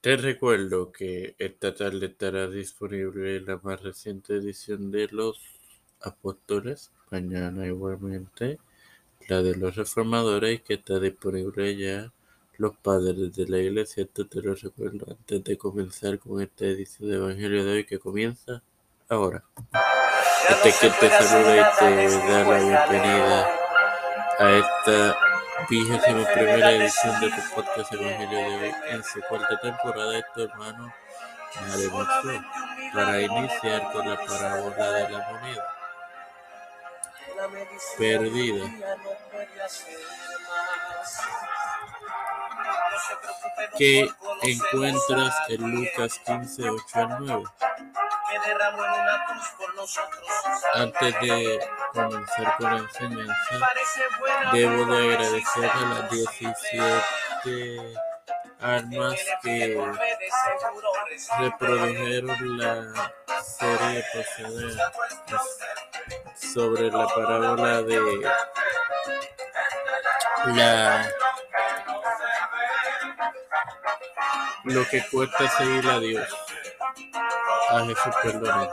Te recuerdo que esta tarde estará disponible la más reciente edición de Los Apóstoles, mañana igualmente la de los reformadores y que está disponible ya los padres de la iglesia. Esto te lo recuerdo antes de comenzar con esta edición de Evangelio de hoy que comienza ahora. Este que te saluda y te da la bienvenida a esta vigésima primera edición de tu podcast Evangelio de hoy en su cuarta temporada de tu hermano Mario para iniciar con la parábola de la moneda perdida que encuentras en Lucas 15, 8 al 9. Antes de comenzar con la enseñanza, debo de agradecer a las 17 armas que reprodujeron la serie pasada sobre la parábola de la lo que cuesta seguir a Dios, a Jesús perdón.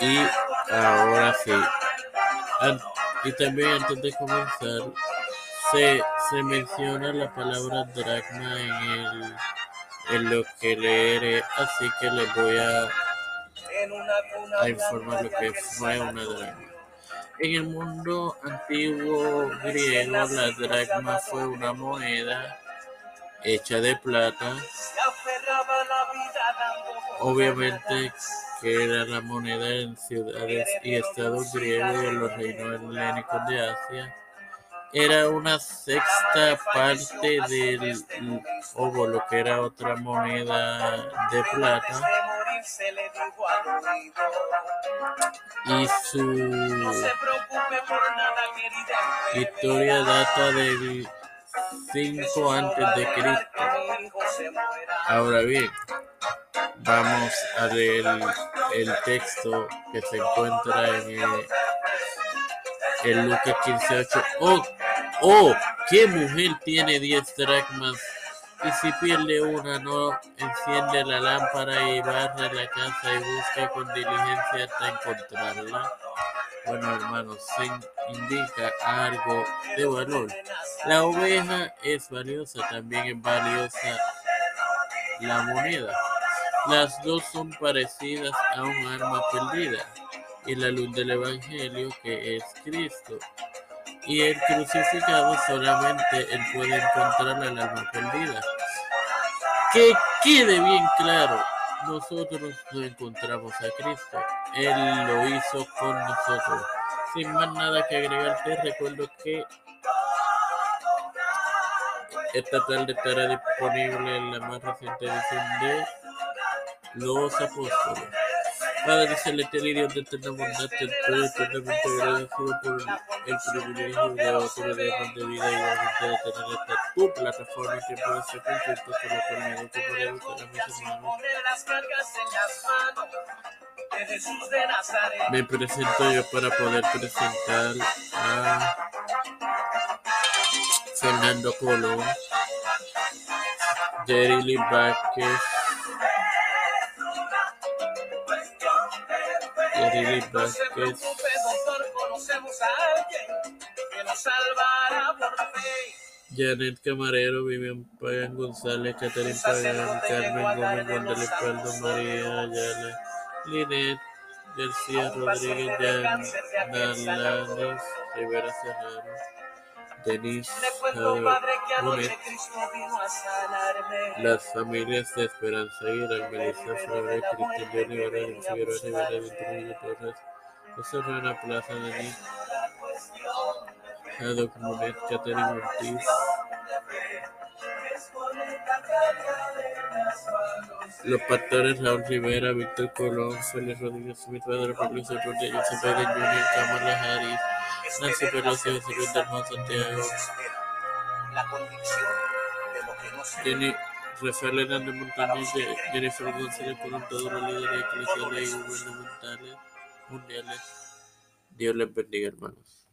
Y ahora sí, y también antes de comenzar, se, se menciona la palabra dracma en, el, en lo que leeré, así que les voy a, a informar lo que fue una dracma. En el mundo antiguo griego, la dracma fue una moneda hecha de plata. Obviamente que era la moneda en ciudades y estados griegos en los reinos helénicos de Asia. Era una sexta parte del óvulo, que era otra moneda de plata. Y su historia data del 5 antes de Cristo. Ahora bien, vamos a leer el, texto que se encuentra en, el, Lucas 15:8. Oh, oh, ¿qué mujer tiene 10 dracmas? Y si pierde una, no enciende la lámpara y barre la casa y busca con diligencia hasta encontrarla. Bueno, hermanos, se indica algo de valor. La oveja es valiosa, también es valiosa la moneda. Las dos son parecidas a un arma perdida y la luz del Evangelio que es Cristo. Y el crucificado solamente él puede encontrar el alma perdida. Que quede bien claro, nosotros no encontramos a Cristo. Él lo hizo con nosotros. Sin más nada que agregar, te recuerdo que esta tarde estará disponible en la más reciente edición de Los Apóstoles. Padre celestial y Dios de eterna bondad, te estoy eternamente agradecido por el privilegio de otro de de vida y igualmente de tener esta tu plataforma que puede ser concierto solo conmigo que puede a mis hermanos. Me presento yo para poder presentar a Fernando Colón, Jerry Lee Vázquez, Janet Camarero, Vivian Pagan González, Catherine Pagan, Carmen Gómez, Paldo, María Ayala, Linet García Rodríguez, Jan Nalanes, Rivera Serrano, Denis las familias de Esperanza Aguilar, Melissa Flores, Cristian de Olivera, Figueroa Rivera, Torres, José Ruena Plaza, Denis Monet, Catherine Ortiz, Los pastores Raúl Rivera, Víctor Colón, Félix Rodríguez Smith, Pedro Pablo Biden Jr., Kamala Harris, Nancy Pelosi, Luis del Santiago, Jenny, Rafael Hernández Montañez, Jennifer González, con todos los líderes eclesiales y gubernamentales mundiales. Dios les bendiga, hermanos.